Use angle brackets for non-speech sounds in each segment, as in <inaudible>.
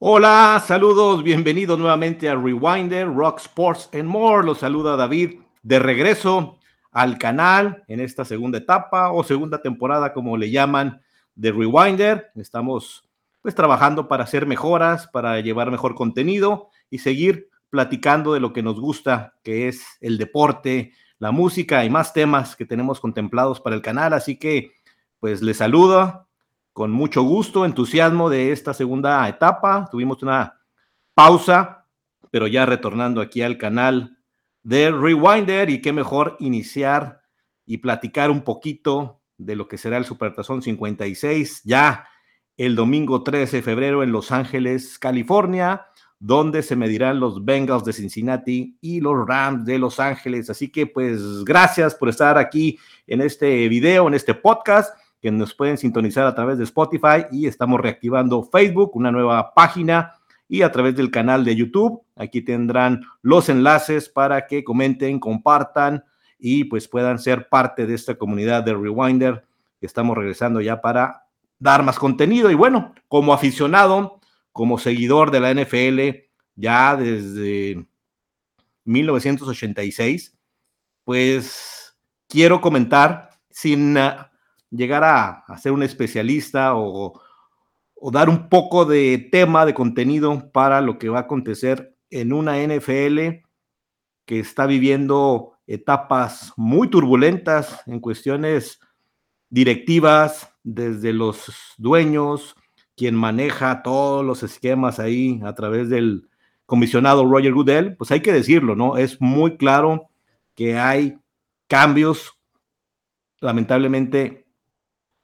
Hola, saludos, bienvenidos nuevamente a Rewinder, Rock Sports and More. Los saluda David de regreso al canal en esta segunda etapa o segunda temporada, como le llaman, de Rewinder. Estamos pues trabajando para hacer mejoras, para llevar mejor contenido y seguir platicando de lo que nos gusta, que es el deporte, la música y más temas que tenemos contemplados para el canal. Así que pues les saludo con mucho gusto, entusiasmo de esta segunda etapa. Tuvimos una pausa, pero ya retornando aquí al canal de Rewinder y qué mejor iniciar y platicar un poquito de lo que será el Supertazón 56 ya el domingo 13 de febrero en Los Ángeles, California, donde se medirán los Bengals de Cincinnati y los Rams de Los Ángeles. Así que pues gracias por estar aquí en este video, en este podcast que nos pueden sintonizar a través de Spotify y estamos reactivando Facebook, una nueva página y a través del canal de YouTube. Aquí tendrán los enlaces para que comenten, compartan y pues puedan ser parte de esta comunidad de Rewinder estamos regresando ya para dar más contenido. Y bueno, como aficionado, como seguidor de la NFL ya desde 1986, pues quiero comentar sin llegar a, ser un especialista o, dar un poco de tema, de contenido para lo que va a acontecer en una NFL que está viviendo etapas muy turbulentas en cuestiones directivas, desde los dueños, quien maneja todos los esquemas ahí a través del comisionado Roger Goodell, pues hay que decirlo, ¿no? Es muy claro que hay cambios, lamentablemente,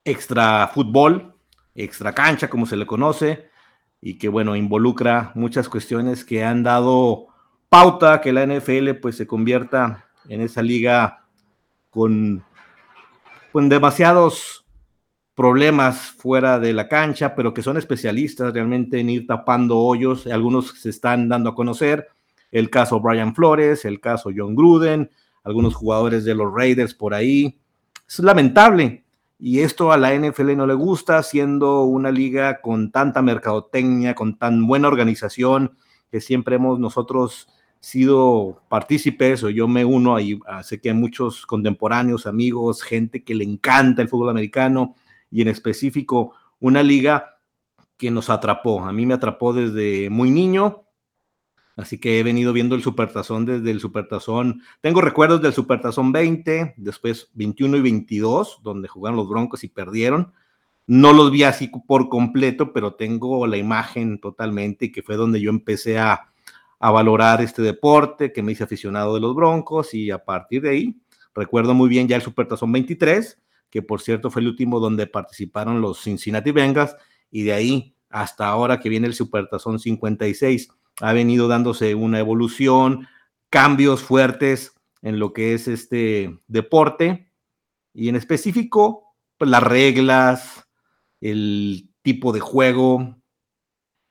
extra fútbol, extra cancha, como se le conoce, y que bueno, involucra muchas cuestiones que han dado pauta que la NFL pues se convierta en esa liga con, con demasiados problemas fuera de la cancha, pero que son especialistas realmente en ir tapando hoyos. Algunos se están dando a conocer. El caso Brian Flores, el caso John Gruden, algunos jugadores de los Raiders por ahí. Es lamentable, y esto a la NFL no le gusta, siendo una liga con tanta mercadotecnia, con tan buena organización, que siempre hemos nosotros sido partícipes, o yo me uno, ahí sé que hay muchos contemporáneos, amigos, gente que le encanta el fútbol americano, y en específico una liga que nos atrapó. A mí me atrapó desde muy niño, Así que he venido viendo el Supertazón desde el Supertazón. Tengo recuerdos del Supertazón 20, después 21 y 22, donde jugaron los Broncos y perdieron. No los vi así por completo, pero tengo la imagen totalmente, que fue donde yo empecé a, valorar este deporte, que me hice aficionado de los Broncos y a partir de ahí recuerdo muy bien ya el Supertazón 23, que por cierto fue el último donde participaron los Cincinnati Bengals y de ahí hasta ahora que viene el Supertazón 56 ha venido dándose una evolución, cambios fuertes en lo que es este deporte y en específico pues, las reglas, el tipo de juego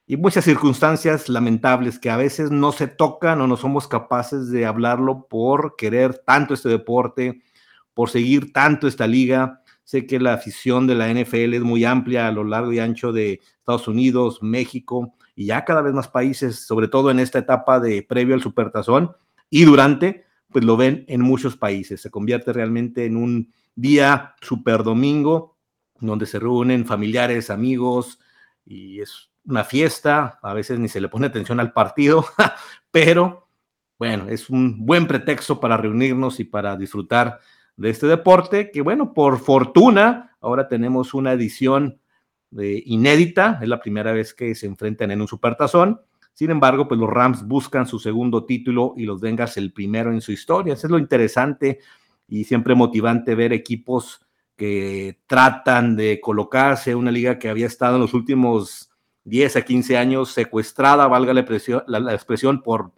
y muchas circunstancias lamentables que a veces no se tocan o no somos capaces de hablarlo por querer tanto este deporte, por seguir tanto esta liga. Sé que la afición de la NFL es muy amplia a lo largo y ancho de Estados Unidos, México, y ya cada vez más países, sobre todo en esta etapa de previo al supertazón y durante, pues lo ven en muchos países. Se convierte realmente en un día super domingo donde se reúnen familiares, amigos y es una fiesta. A veces ni se le pone atención al partido, <laughs> pero bueno, es un buen pretexto para reunirnos y para disfrutar de este deporte que bueno, por fortuna, ahora tenemos una edición inédita, es la primera vez que se enfrentan en un supertazón. Sin embargo, pues los Rams buscan su segundo título y los Bengals el primero en su historia. Eso es lo interesante y siempre motivante ver equipos que tratan de colocarse una liga que había estado en los últimos 10 a 15 años secuestrada, valga la, la, expresión, por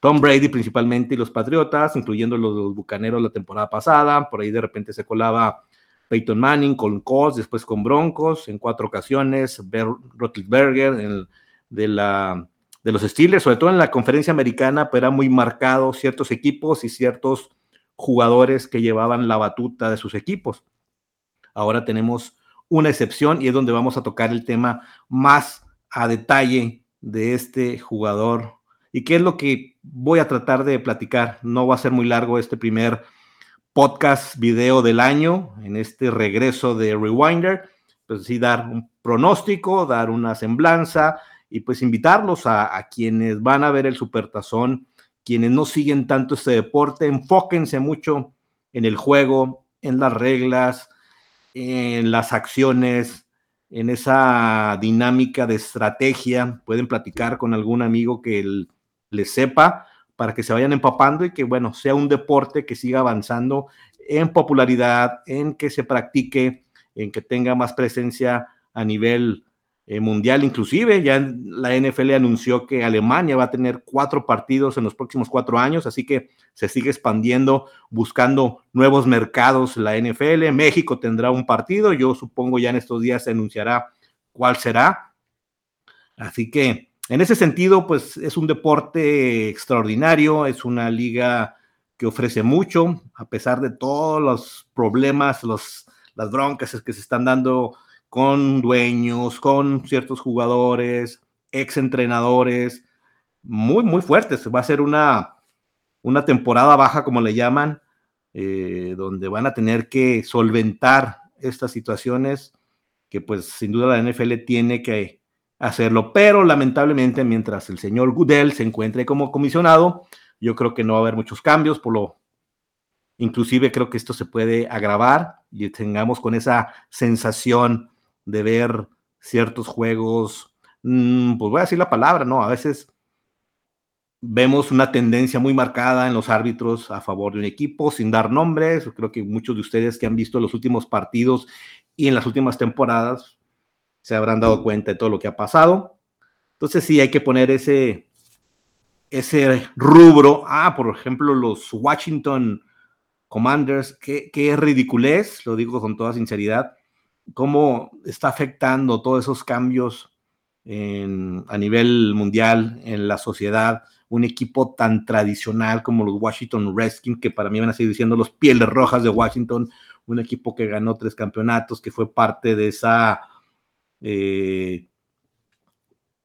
Tom Brady principalmente y los Patriotas, incluyendo los, los Bucaneros la temporada pasada. Por ahí de repente se colaba Peyton Manning con Colts, después con Broncos en cuatro ocasiones, Rotlisberger de, de los Steelers, sobre todo en la conferencia americana, pero era muy marcado ciertos equipos y ciertos jugadores que llevaban la batuta de sus equipos. Ahora tenemos una excepción y es donde vamos a tocar el tema más a detalle de este jugador y qué es lo que voy a tratar de platicar. No va a ser muy largo este primer podcast video del año en este regreso de Rewinder, pues sí dar un pronóstico, dar una semblanza y pues invitarlos a, a quienes van a ver el Supertazón, quienes no siguen tanto este deporte, enfóquense mucho en el juego, en las reglas, en las acciones, en esa dinámica de estrategia. Pueden platicar con algún amigo que les sepa para que se vayan empapando y que, bueno, sea un deporte que siga avanzando en popularidad, en que se practique, en que tenga más presencia a nivel eh, mundial. Inclusive ya la NFL anunció que Alemania va a tener cuatro partidos en los próximos cuatro años, así que se sigue expandiendo, buscando nuevos mercados la NFL. México tendrá un partido, yo supongo ya en estos días se anunciará cuál será. Así que en ese sentido, pues es un deporte extraordinario, es una liga que ofrece mucho, a pesar de todos los problemas, los, las broncas que se están dando con dueños, con ciertos jugadores, ex entrenadores, muy, muy fuertes. Va a ser una, una temporada baja, como le llaman, eh, donde van a tener que solventar estas situaciones que pues sin duda la NFL tiene que hacerlo, pero lamentablemente mientras el señor Goodell se encuentre como comisionado, yo creo que no va a haber muchos cambios, por lo inclusive creo que esto se puede agravar y tengamos con esa sensación de ver ciertos juegos, mm, pues voy a decir la palabra, ¿no? A veces vemos una tendencia muy marcada en los árbitros a favor de un equipo, sin dar nombres. Creo que muchos de ustedes que han visto los últimos partidos y en las últimas temporadas se habrán dado cuenta de todo lo que ha pasado. Entonces sí hay que poner ese, ese rubro. Ah, por ejemplo, los Washington Commanders, que es ridiculez, lo digo con toda sinceridad cómo está afectando todos esos cambios a nivel mundial, en la sociedad, un equipo tan tradicional como los Washington Redskins, que para mí van a seguir diciendo los Pieles Rojas de Washington, un equipo que ganó tres campeonatos, que fue parte de esa... Eh,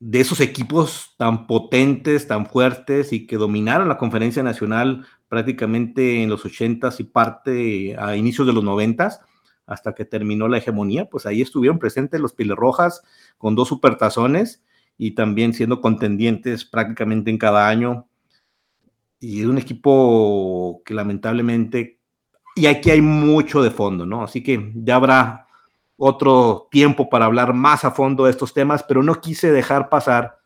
de esos equipos tan potentes, tan fuertes y que dominaron la conferencia nacional prácticamente en los 80s y parte a inicios de los 90s hasta que terminó la hegemonía, pues ahí estuvieron presentes los Rojas con dos supertazones y también siendo contendientes prácticamente en cada año. Y es un equipo que lamentablemente, y aquí hay mucho de fondo, ¿no? Así que ya habrá otro tiempo para hablar más a fondo de estos temas, pero no quise dejar pasar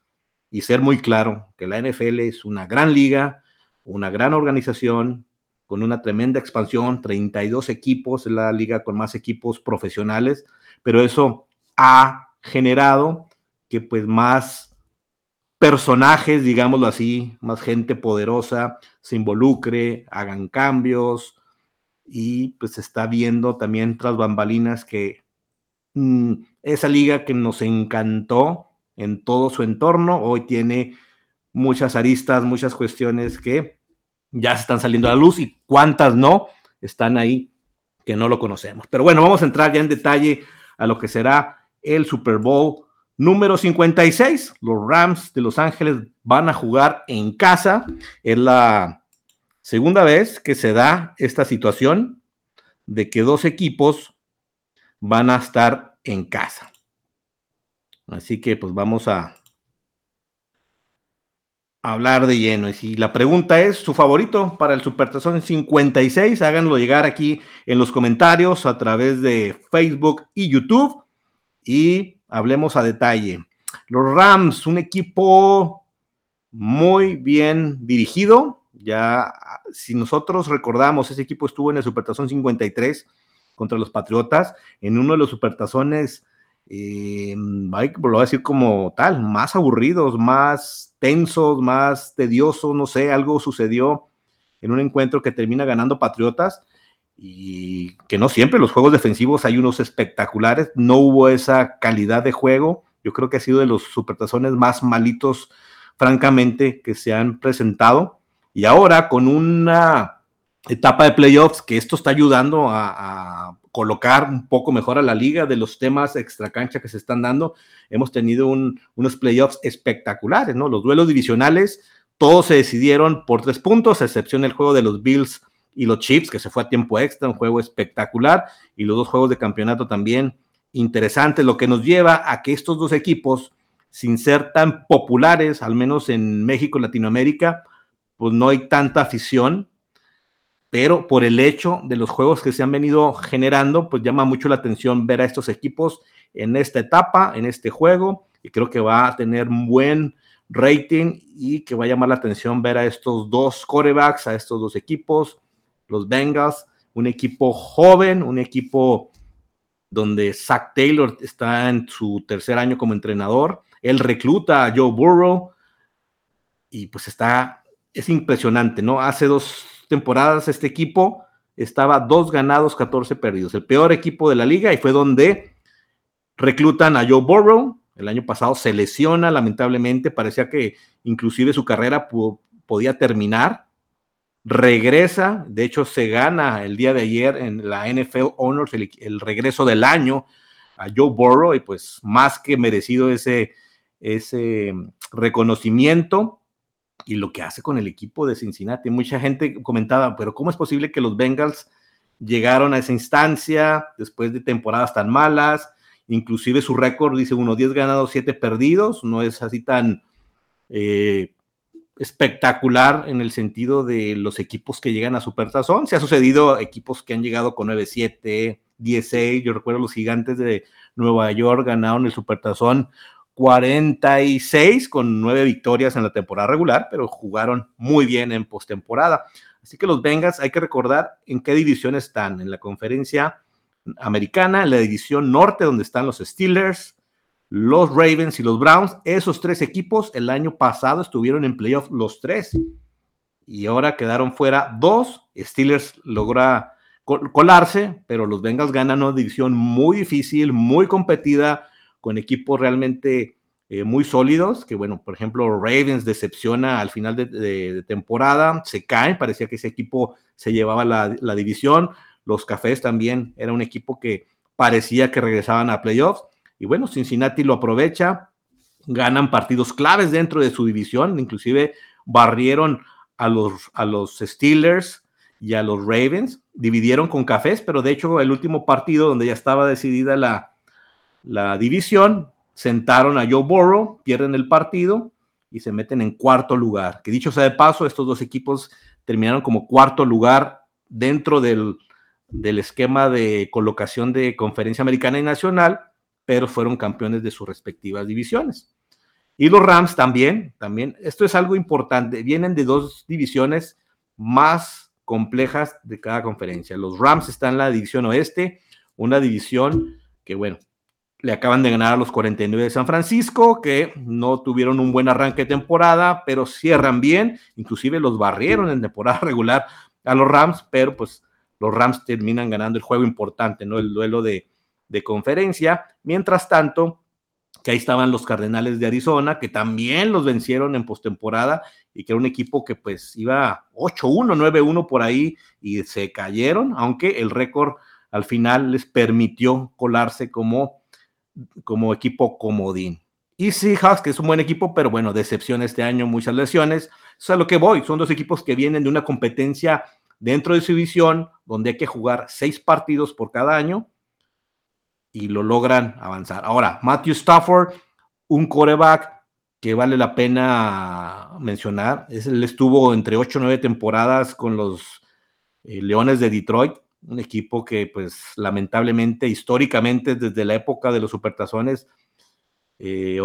y ser muy claro que la NFL es una gran liga, una gran organización, con una tremenda expansión, 32 equipos, es la liga con más equipos profesionales, pero eso ha generado que pues más personajes, digámoslo así, más gente poderosa se involucre, hagan cambios y pues se está viendo también tras bambalinas que mm, esa liga que nos encantó en todo su entorno hoy tiene muchas aristas, muchas cuestiones que ya se están saliendo a la luz y cuántas no están ahí que no lo conocemos. Pero bueno, vamos a entrar ya en detalle a lo que será el Super Bowl número 56. Los Rams de Los Ángeles van a jugar en casa. Es la segunda vez que se da esta situación de que dos equipos van a estar en casa. Así que pues vamos a, hablar de lleno. Y si la pregunta es su favorito para el Supertazón 56, háganlo llegar aquí en los comentarios a través de Facebook y YouTube y hablemos a detalle. Los Rams, un equipo muy bien dirigido. Ya, si nosotros recordamos, ese equipo estuvo en el Supertazón 53 contra los Patriotas, en uno de los Supertazones eh, lo voy a decir como tal, más aburridos, más tensos, más tediosos, no sé, algo sucedió en un encuentro que termina ganando Patriotas y que no siempre los juegos defensivos hay unos espectaculares, no hubo esa calidad de juego, yo creo que ha sido de los supertazones más malitos, francamente, que se han presentado. Y ahora con una etapa de playoffs que esto está ayudando a colocar un poco mejor a la liga de los temas extracancha que se están dando. Hemos tenido unos playoffs espectaculares, ¿no? Los duelos divisionales, todos se decidieron por tres puntos, a excepción del juego de los Bills y los Chiefs, que se fue a tiempo extra, un juego espectacular, y los dos juegos de campeonato también interesantes, lo que nos lleva a que estos dos equipos, sin ser tan populares, al menos en México Latinoamérica, pues no hay tanta afición, pero por el hecho de los juegos que se han venido generando, pues llama mucho la atención ver a estos equipos en esta etapa, en este juego, y creo que va a tener un buen rating y que va a llamar la atención ver a estos dos corebacks, a estos dos equipos, los Bengals, un equipo joven, un equipo donde Zach Taylor está en su tercer año como entrenador. Él recluta a Joe Burrow y pues está, es impresionante, ¿no? Hace dos temporadas este equipo estaba dos ganados, 14 perdidos, el peor equipo de la liga y fue donde reclutan a Joe Burrow. El año pasado se lesiona, lamentablemente, parecía que inclusive su carrera podía terminar. Regresa, de hecho se gana el día de ayer en la NFL Honors el, regreso del año a Joe Burrow y pues más que merecido ese, ese reconocimiento y lo que hace con el equipo de Cincinnati. Mucha gente comentaba, pero ¿cómo es posible que los Bengals llegaron a esa instancia después de temporadas tan malas? Inclusive su récord dice uno, 10 ganados, 7 perdidos, no es así tan... Eh, espectacular en el sentido de los equipos que llegan a Supertazón. Se ha sucedido equipos que han llegado con 9-7, 10-6. Yo recuerdo los gigantes de Nueva York ganaron el Supertazón 46 con 9 victorias en la temporada regular, pero jugaron muy bien en postemporada. Así que los Bengals hay que recordar en qué división están. En la conferencia americana, en la división norte, donde están los Steelers, los Ravens y los Browns. Esos tres equipos el año pasado estuvieron en playoff los tres y ahora quedaron fuera dos. Steelers logra colarse, pero los Bengals ganan una división muy difícil, muy competida, con equipos realmente eh, muy sólidos, que bueno, por ejemplo, Ravens decepciona al final de, temporada, se caen, parecía que ese equipo se llevaba la, la división. Los Cafés también era un equipo que parecía que regresaban a playoffs y bueno, Cincinnati lo aprovecha, ganan partidos claves dentro de su división, inclusive barrieron a los, a los Steelers y a los Ravens, dividieron con cafés, pero de hecho el último partido donde ya estaba decidida la, la división, sentaron a Joe Burrow, pierden el partido y se meten en cuarto lugar. Que dicho sea de paso, estos dos equipos terminaron como cuarto lugar dentro del, del esquema de colocación de conferencia americana y nacional pero fueron campeones de sus respectivas divisiones. Y los Rams también, también, esto es algo importante, vienen de dos divisiones más complejas de cada conferencia. Los Rams están en la división oeste, una división que, bueno, le acaban de ganar a los 49 de San Francisco, que no tuvieron un buen arranque de temporada, pero cierran bien, inclusive los barrieron en temporada <laughs> regular a los Rams, pero pues los Rams terminan ganando el juego importante, ¿no? El duelo de, de conferencia. Mientras tanto, que ahí estaban los Cardenales de Arizona, que también los vencieron en postemporada y que era un equipo que pues iba 8-1, 9-1 por ahí y se cayeron, aunque el récord al final les permitió colarse como, como equipo comodín. Y Seahawks, que es un buen equipo, pero bueno, decepción este año, muchas lesiones. Eso es lo que voy. Son dos equipos que vienen de una competencia dentro de su división, donde hay que jugar seis partidos por cada año y lo logran avanzar. Ahora, Matthew Stafford, un coreback que vale la pena mencionar. Él estuvo entre 8 o 9 temporadas con los eh, Leones de Detroit, un equipo que pues lamentablemente históricamente desde la época de los supertazones eh,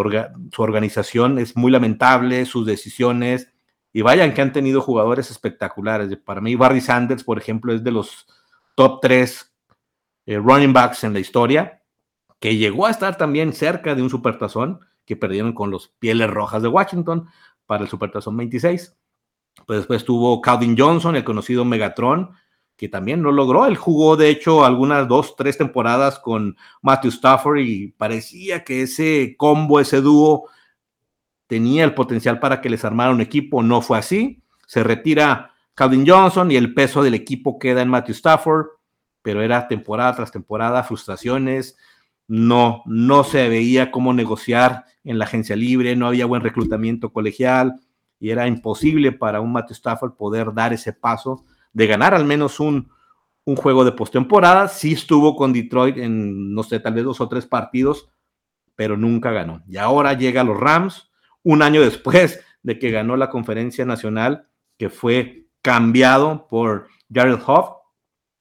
su organización es muy lamentable, sus decisiones y vayan que han tenido jugadores espectaculares. Para mí Barry Sanders, por ejemplo, es de los top 3 eh, running backs en la historia que llegó a estar también cerca de un supertazón que perdieron con los Pieles Rojas de Washington para el supertazón 26. Pues después tuvo Calvin Johnson, el conocido Megatron, que también lo logró. Él jugó, de hecho, algunas dos, tres temporadas con Matthew Stafford y parecía que ese combo, ese dúo, tenía el potencial para que les armara un equipo. No fue así. Se retira Calvin Johnson y el peso del equipo queda en Matthew Stafford. pero era temporada tras temporada, frustraciones, no, no se veía cómo negociar en la agencia libre, no había buen reclutamiento colegial y era imposible para un Matthew Stafford poder dar ese paso de ganar al menos un, un juego de postemporada. Sí estuvo con Detroit en, no sé, tal vez dos o tres partidos, pero nunca ganó. Y ahora llega a los Rams, un año después de que ganó la conferencia nacional, que fue cambiado por Jared Hoff.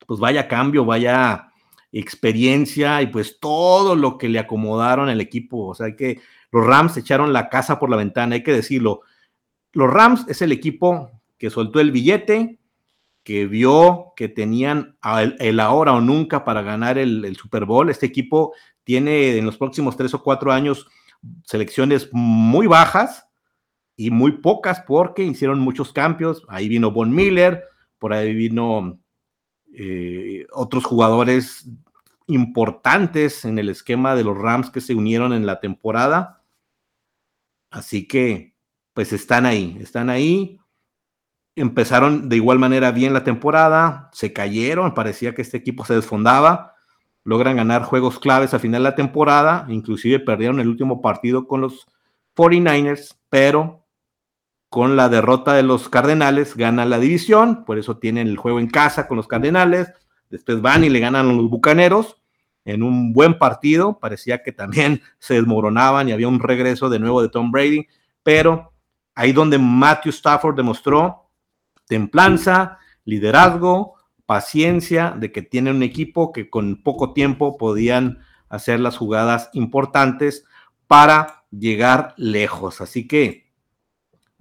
Pues vaya cambio, vaya experiencia y pues todo lo que le acomodaron al equipo. O sea, que los Rams echaron la casa por la ventana, hay que decirlo. Los Rams es el equipo que soltó el billete, que vio que tenían el, ahora o nunca para ganar el, Super Bowl. Este equipo tiene en los próximos tres o cuatro años selecciones muy bajas y muy pocas porque hicieron muchos cambios. Ahí vino Von Miller, por ahí vino eh, otros jugadores importantes en el esquema de los Rams que se unieron en la temporada. Así que, pues están ahí, están ahí empezaron de igual manera bien la temporada, se cayeron, parecía que este equipo se desfondaba, logran ganar juegos claves al final de la temporada, inclusive perdieron el último partido con los 49ers, pero con la derrota de los Cardenales ganan la división, por eso tienen el juego en casa con los Cardenales, después van y le ganan a los Bucaneros en un buen partido, parecía que también <laughs> se desmoronaban y había un regreso de nuevo de Tom Brady, pero ahí donde Matthew Stafford demostró templanza, liderazgo, paciencia, de que tienen un equipo que con poco tiempo podían hacer las jugadas importantes para llegar lejos. Así que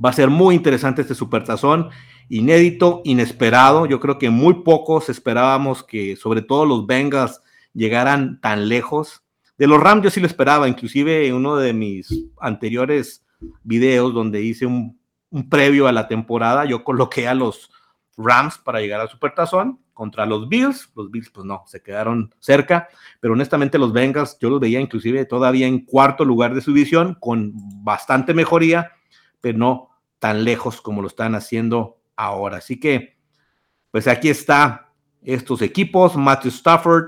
va a ser muy interesante este supertazón, inédito, inesperado. Yo creo que muy pocos esperábamos que, sobre todo los Bengals, llegaran tan lejos. De los Rams yo sí lo esperaba, inclusive uno de mis anteriores videos donde hice un un previo a la temporada, yo coloqué a los Rams para llegar al Supertazón contra los Bills. Los Bills, pues no, se quedaron cerca, pero honestamente los Bengals yo los veía inclusive todavía en cuarto lugar de su división, con bastante mejoría, pero no tan lejos como lo están haciendo ahora. Así que, pues aquí está estos equipos, Matthew Stafford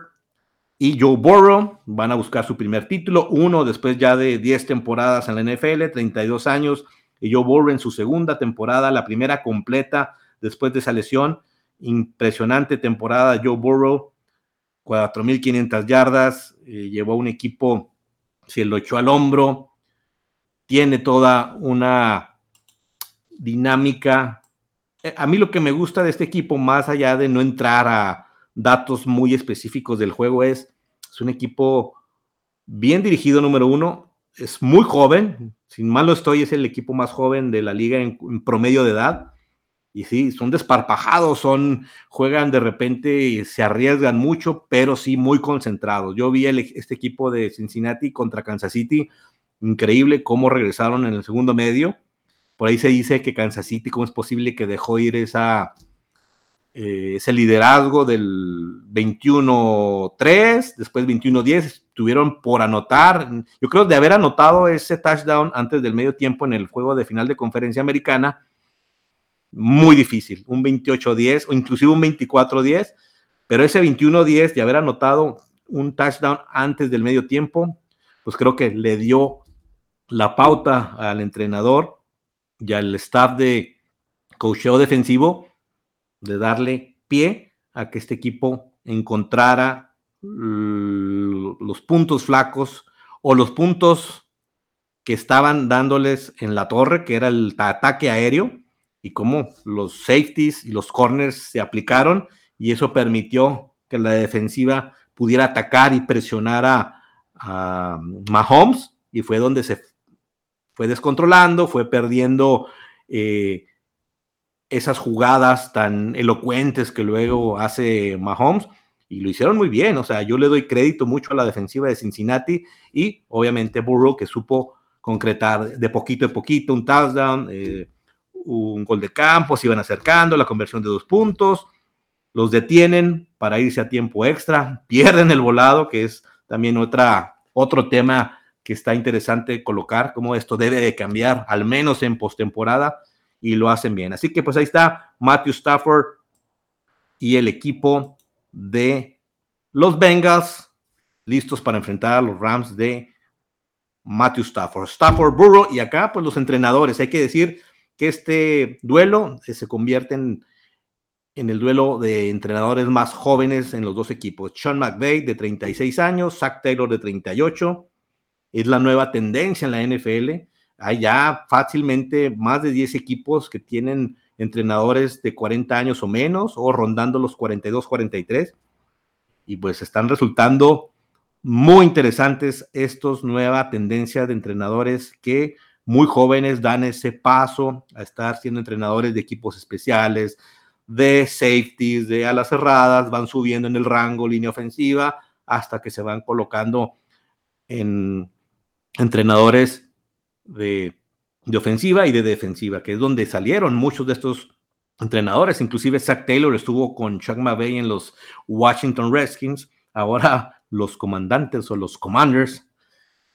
y Joe Burrow van a buscar su primer título, uno después ya de 10 temporadas en la NFL, 32 años Joe Burrow en su segunda temporada, la primera completa después de esa lesión. Impresionante temporada Joe Burrow, 4.500 yardas, eh, llevó un equipo, se lo echó al hombro, tiene toda una dinámica. Eh, a mí lo que me gusta de este equipo, más allá de no entrar a datos muy específicos del juego, es, es un equipo bien dirigido, número uno, es muy joven, sin malo estoy, es el equipo más joven de la liga en, promedio de edad. Y sí, son desparpajados, son, juegan de repente y se arriesgan mucho, pero sí muy concentrados. Yo vi este equipo de Cincinnati contra Kansas City, increíble cómo regresaron en el segundo medio. Por ahí se dice que Kansas City, ¿cómo es posible que dejó ir esa, eh, ese liderazgo del 21-3, después 21-10, tuvieron por anotar. Yo creo de haber anotado ese touchdown antes del medio tiempo en el juego de final de conferencia americana, muy difícil, un 28-10 o inclusive un 24-10, pero ese 21-10 de haber anotado un touchdown antes del medio tiempo, pues creo que le dio la pauta al entrenador y al staff de coacheo defensivo de darle pie a que este equipo encontrara los puntos flacos o los puntos que estaban dándoles en la torre, que era el ataque aéreo, y cómo los safeties y los corners se aplicaron, y eso permitió que la defensiva pudiera atacar y presionar a, Mahomes, y fue donde se fue descontrolando, fue perdiendo eh, esas jugadas tan elocuentes que luego hace Mahomes y lo hicieron muy bien. O sea, yo le doy crédito mucho a la defensiva de Cincinnati y obviamente Burrow que supo concretar de poquito en poquito un touchdown, eh, un gol de campo, se iban acercando, la conversión de dos puntos, los detienen para irse a tiempo extra, <laughs> pierden el volado, que es también otra, otro tema que está interesante colocar, cómo esto debe de cambiar, al menos en postemporada y lo hacen bien. Así que pues ahí está Matthew Stafford y el equipo de los Bengals listos para enfrentar a los Rams de Matthew Stafford. Stafford Burrow y acá pues los entrenadores. Hay que decir que este duelo se convierte en, en el duelo de entrenadores más jóvenes en los dos equipos. Sean McVay de 36 años, Zach Taylor de 38. Es la nueva tendencia en la NFL. Hay ya fácilmente más de 10 equipos que tienen entrenadores de 40 años o menos o rondando los 42, 43. Y pues están resultando muy interesantes estos nueva tendencia de entrenadores que muy jóvenes dan ese paso a estar siendo entrenadores de equipos especiales, de safeties, de alas cerradas, van subiendo en el rango, línea ofensiva, hasta que se van colocando en entrenadores de, ofensiva y de defensiva, que es donde salieron muchos de estos entrenadores. Inclusive Zach Taylor estuvo con Chuck McVay en los Washington Redskins, ahora <laughs> los comandantes o los commanders.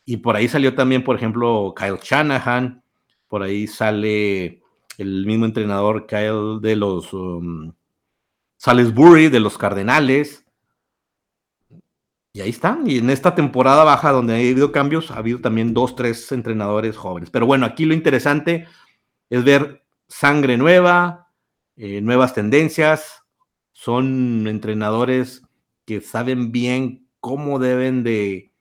Y por ahí salió también, por ejemplo, Kyle Shanahan, por ahí sale el mismo entrenador Kyle de los um, Salisbury, de los Cardenales. Y ahí están. Y en esta temporada baja donde ha habido cambios, ha habido también dos, tres entrenadores jóvenes. Pero bueno, aquí lo interesante es ver sangre nueva, eh, nuevas tendencias. Son entrenadores que saben bien cómo deben de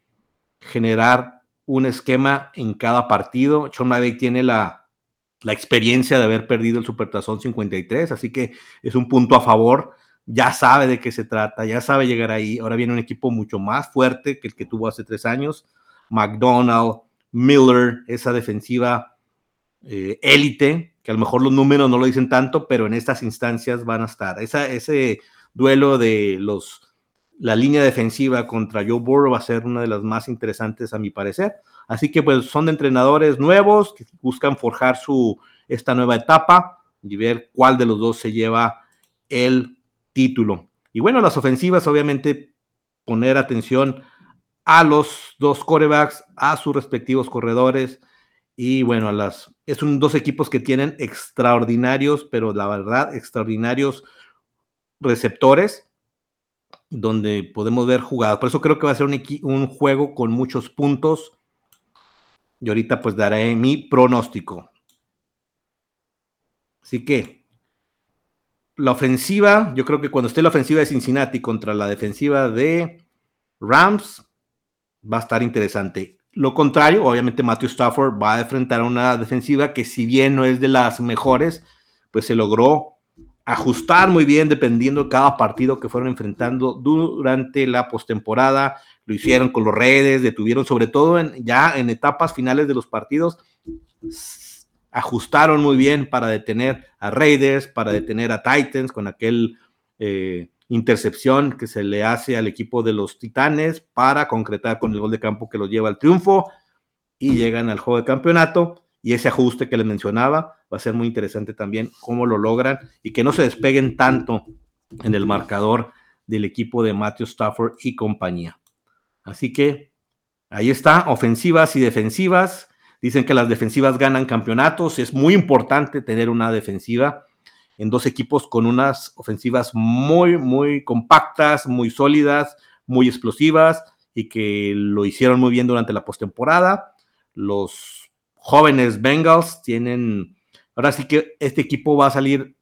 generar un esquema en cada partido. Sean tiene la, la experiencia de haber perdido el Supertazón 53, así que es un punto a favor. Ya sabe de qué se trata, ya sabe llegar ahí. Ahora viene un equipo mucho más fuerte que el que tuvo hace tres años. McDonald, Miller, esa defensiva eh, élite, que a lo mejor los números no lo dicen tanto, pero en estas instancias van a estar. Ese duelo de los la línea defensiva contra Joe Burrow va a ser una de las más interesantes a mi parecer. Así que pues son de entrenadores nuevos que buscan forjar su esta nueva etapa y ver cuál de los dos se lleva el título. Y bueno, las ofensivas obviamente poner atención a los dos corebacks, a sus respectivos corredores y bueno, las es un dos equipos que tienen extraordinarios, pero la verdad extraordinarios receptores donde podemos ver jugadas. Por eso creo que va a ser un, un juego con muchos puntos. Y ahorita pues daré mi pronóstico. Así que la ofensiva, yo creo que cuando esté la ofensiva de Cincinnati contra la defensiva de Rams, va a estar interesante. Lo contrario, obviamente Matthew Stafford va a enfrentar a una defensiva que si bien no es de las mejores, pues se logró ajustar muy bien dependiendo de cada partido que fueron enfrentando durante la postemporada. Lo hicieron con los redes, detuvieron sobre todo en, ya en etapas finales de los partidos. Ajustaron muy bien para detener a Raiders, para detener a Titans con aquel eh, intercepción que se le hace al equipo de los Titanes para concretar con el gol de campo que los lleva al triunfo y llegan al juego de campeonato y ese ajuste que les mencionaba va a ser muy interesante también cómo lo logran y que no se despeguen tanto en el marcador del equipo de Matthew Stafford y compañía. Así que ahí está, ofensivas y defensivas. Dicen que las defensivas ganan campeonatos. Es muy importante tener una defensiva en dos equipos con unas ofensivas muy, muy compactas, muy sólidas, muy explosivas y que lo hicieron muy bien durante la postemporada. Los jóvenes Bengals tienen, ahora sí que este equipo va a salir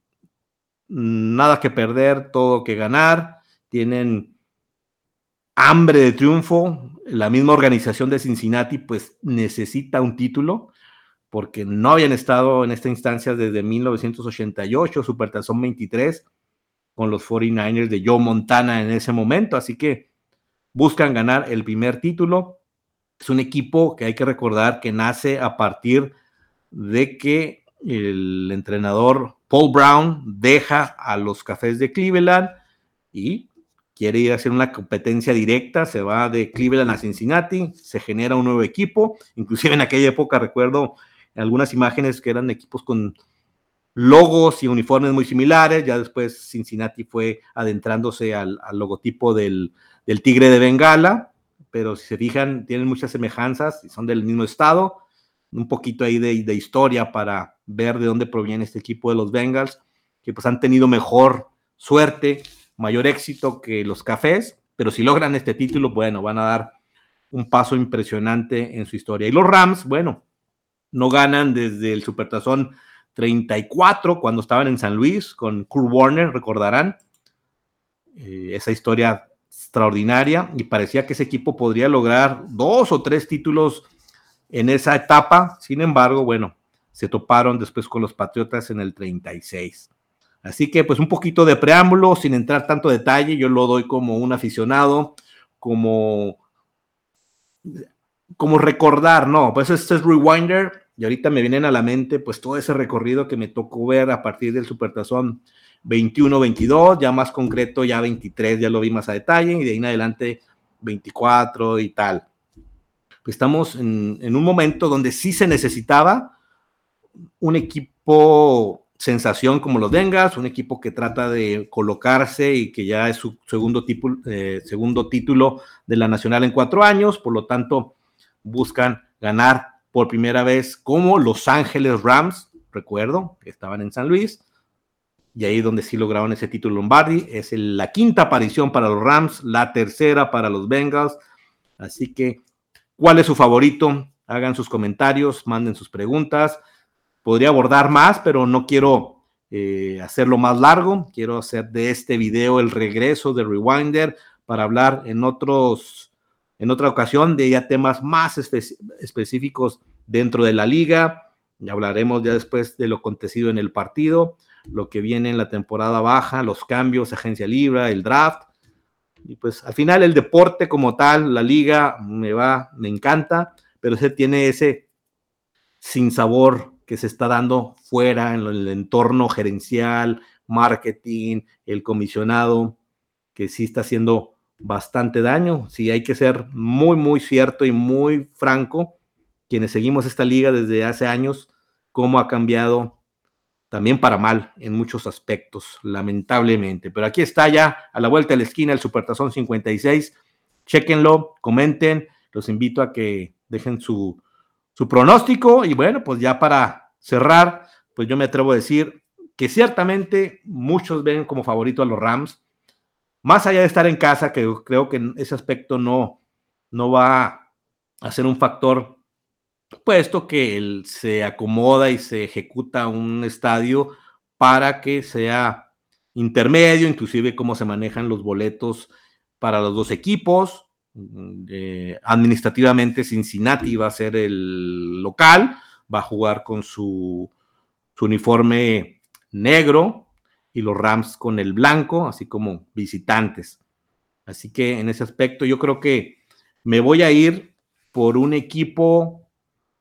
nada que perder, todo que ganar, tienen hambre de triunfo, la misma organización de Cincinnati pues necesita un título porque no habían estado en esta instancia desde 1988, Supertazón 23, con los 49ers de Joe Montana en ese momento, así que buscan ganar el primer título. Es un equipo que hay que recordar que nace a partir de que el entrenador Paul Brown deja a los Cafés de Cleveland y quiere ir a hacer una competencia directa, se va de Cleveland a Cincinnati, se genera un nuevo equipo, inclusive en aquella época recuerdo algunas imágenes que eran equipos con logos y uniformes muy similares, ya después Cincinnati fue adentrándose al, logotipo del, del, tigre de Bengala, pero si se fijan, tienen muchas semejanzas y son del mismo estado. Un poquito ahí de, de, historia para ver de dónde proviene este equipo de los Bengals, que pues han tenido mejor suerte, mayor éxito que los Cafés, pero si logran este título, bueno, van a dar un paso impresionante en su historia. Y los Rams, bueno, no ganan desde el Supertazón 34 cuando estaban en San Luis con Kurt Warner, recordarán. Eh, esa historia extraordinaria y parecía que ese equipo podría lograr dos o tres títulos en esa etapa. Sin embargo, bueno, se toparon después con los Patriotas en el 36. Así que pues un poquito de preámbulo, sin entrar tanto detalle, yo lo doy como un aficionado, como como recordar, no, pues este es Rewinder y ahorita me vienen a la mente pues todo ese recorrido que me tocó ver a partir del Supertazón 21, 22, ya más concreto, ya 23, ya lo vi más a detalle, y de ahí en adelante 24 y tal. Estamos en, en un momento donde sí se necesitaba un equipo sensación como los Dengas, un equipo que trata de colocarse y que ya es su segundo, eh, segundo título de la Nacional en cuatro años, por lo tanto buscan ganar por primera vez como Los Ángeles Rams, recuerdo, que estaban en San Luis, y ahí donde sí lograron ese título Lombardi. Es la quinta aparición para los Rams, la tercera para los Bengals. Así que, ¿cuál es su favorito? Hagan sus comentarios, manden sus preguntas. Podría abordar más, pero no quiero eh, hacerlo más largo. Quiero hacer de este video el regreso de Rewinder para hablar en otros, en otra ocasión de ya temas más específicos dentro de la liga. Hablaremos ya después de lo acontecido en el partido lo que viene en la temporada baja, los cambios, agencia libre, el draft. Y pues al final el deporte como tal, la liga, me va, me encanta, pero se tiene ese sin sabor que se está dando fuera en el entorno gerencial, marketing, el comisionado, que sí está haciendo bastante daño. Sí, hay que ser muy, muy cierto y muy franco, quienes seguimos esta liga desde hace años, cómo ha cambiado también para mal en muchos aspectos, lamentablemente. Pero aquí está ya a la vuelta de la esquina el Supertazón 56. Chequenlo, comenten, los invito a que dejen su, su pronóstico y bueno, pues ya para cerrar, pues yo me atrevo a decir que ciertamente muchos ven como favorito a los Rams, más allá de estar en casa, que creo que ese aspecto no, no va a ser un factor puesto que él se acomoda y se ejecuta un estadio para que sea intermedio, inclusive cómo se manejan los boletos para los dos equipos. Mm, eh, administrativamente Cincinnati va a ser el local, va a jugar con su, su uniforme negro y los Rams con el blanco, así como visitantes. Así que en ese aspecto yo creo que me voy a ir por un equipo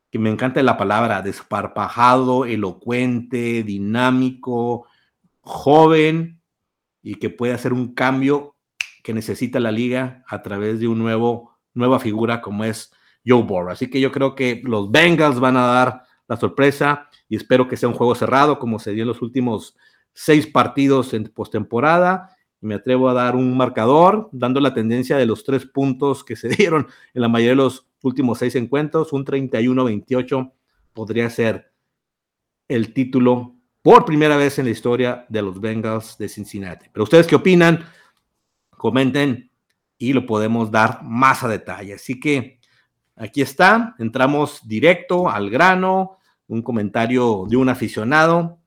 que me encanta la palabra, desparpajado, elocuente, dinámico, joven y que puede hacer un cambio que necesita la liga a través de un nuevo, nueva figura como es Joe Burrow. Así que yo creo que los Bengals van a dar la sorpresa y espero que sea un juego cerrado como se dio en los últimos seis partidos en postemporada. Me atrevo a dar un marcador, dando la tendencia de los tres puntos que se <laughs> dieron en la mayoría de los últimos seis encuentros, un 31-28 podría ser el título por primera vez en la historia de los Bengals de Cincinnati. Pero ustedes qué opinan? Comenten y lo podemos dar más a detalle. Así que aquí está, entramos directo al grano, un comentario de un aficionado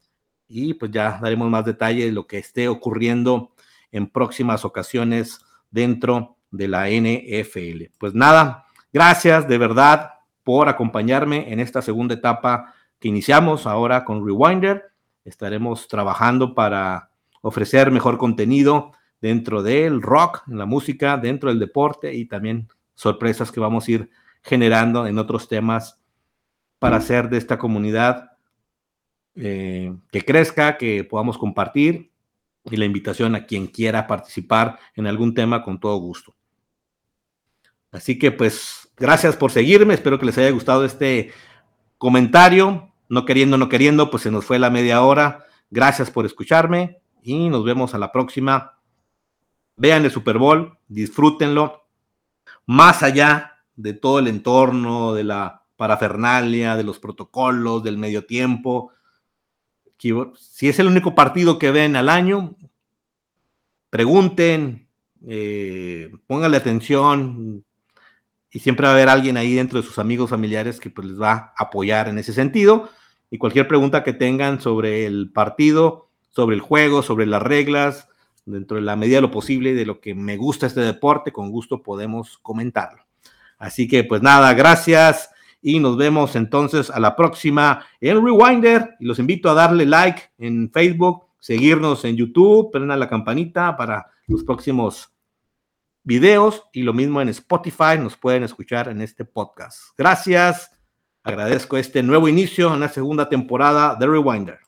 y pues ya daremos más detalle de lo que esté ocurriendo en próximas ocasiones dentro de la NFL. Pues nada, Gracias de verdad por acompañarme en esta segunda etapa que iniciamos ahora con Rewinder. Estaremos trabajando para ofrecer mejor contenido dentro del rock, en la música, dentro del deporte y también sorpresas que vamos a ir generando en otros temas para hacer de esta comunidad eh, que crezca, que podamos compartir y la invitación a quien quiera participar en algún tema con todo gusto. Así que pues gracias por seguirme, espero que les haya gustado este comentario. No queriendo, no queriendo, pues se nos fue la media hora. Gracias por escucharme y nos vemos a la próxima. Vean el Super Bowl, disfrútenlo. Más allá de todo el entorno, de la parafernalia, de los protocolos, del medio tiempo. Si es el único partido que ven al año, pregunten, eh, póngale atención y siempre va a haber alguien ahí dentro de sus amigos familiares que pues les va a apoyar en ese sentido. Y cualquier pregunta que tengan sobre el partido, sobre el juego, sobre las reglas, dentro de la medida de lo posible de lo que me gusta este deporte, con gusto podemos comentarlo. Así que pues nada, gracias y nos vemos entonces a la próxima en Rewinder y los invito a darle like en Facebook, seguirnos en YouTube, prendan la campanita para los próximos videos y lo mismo en Spotify, nos pueden escuchar en este podcast. Gracias, agradezco este nuevo inicio en la segunda temporada de Rewinder.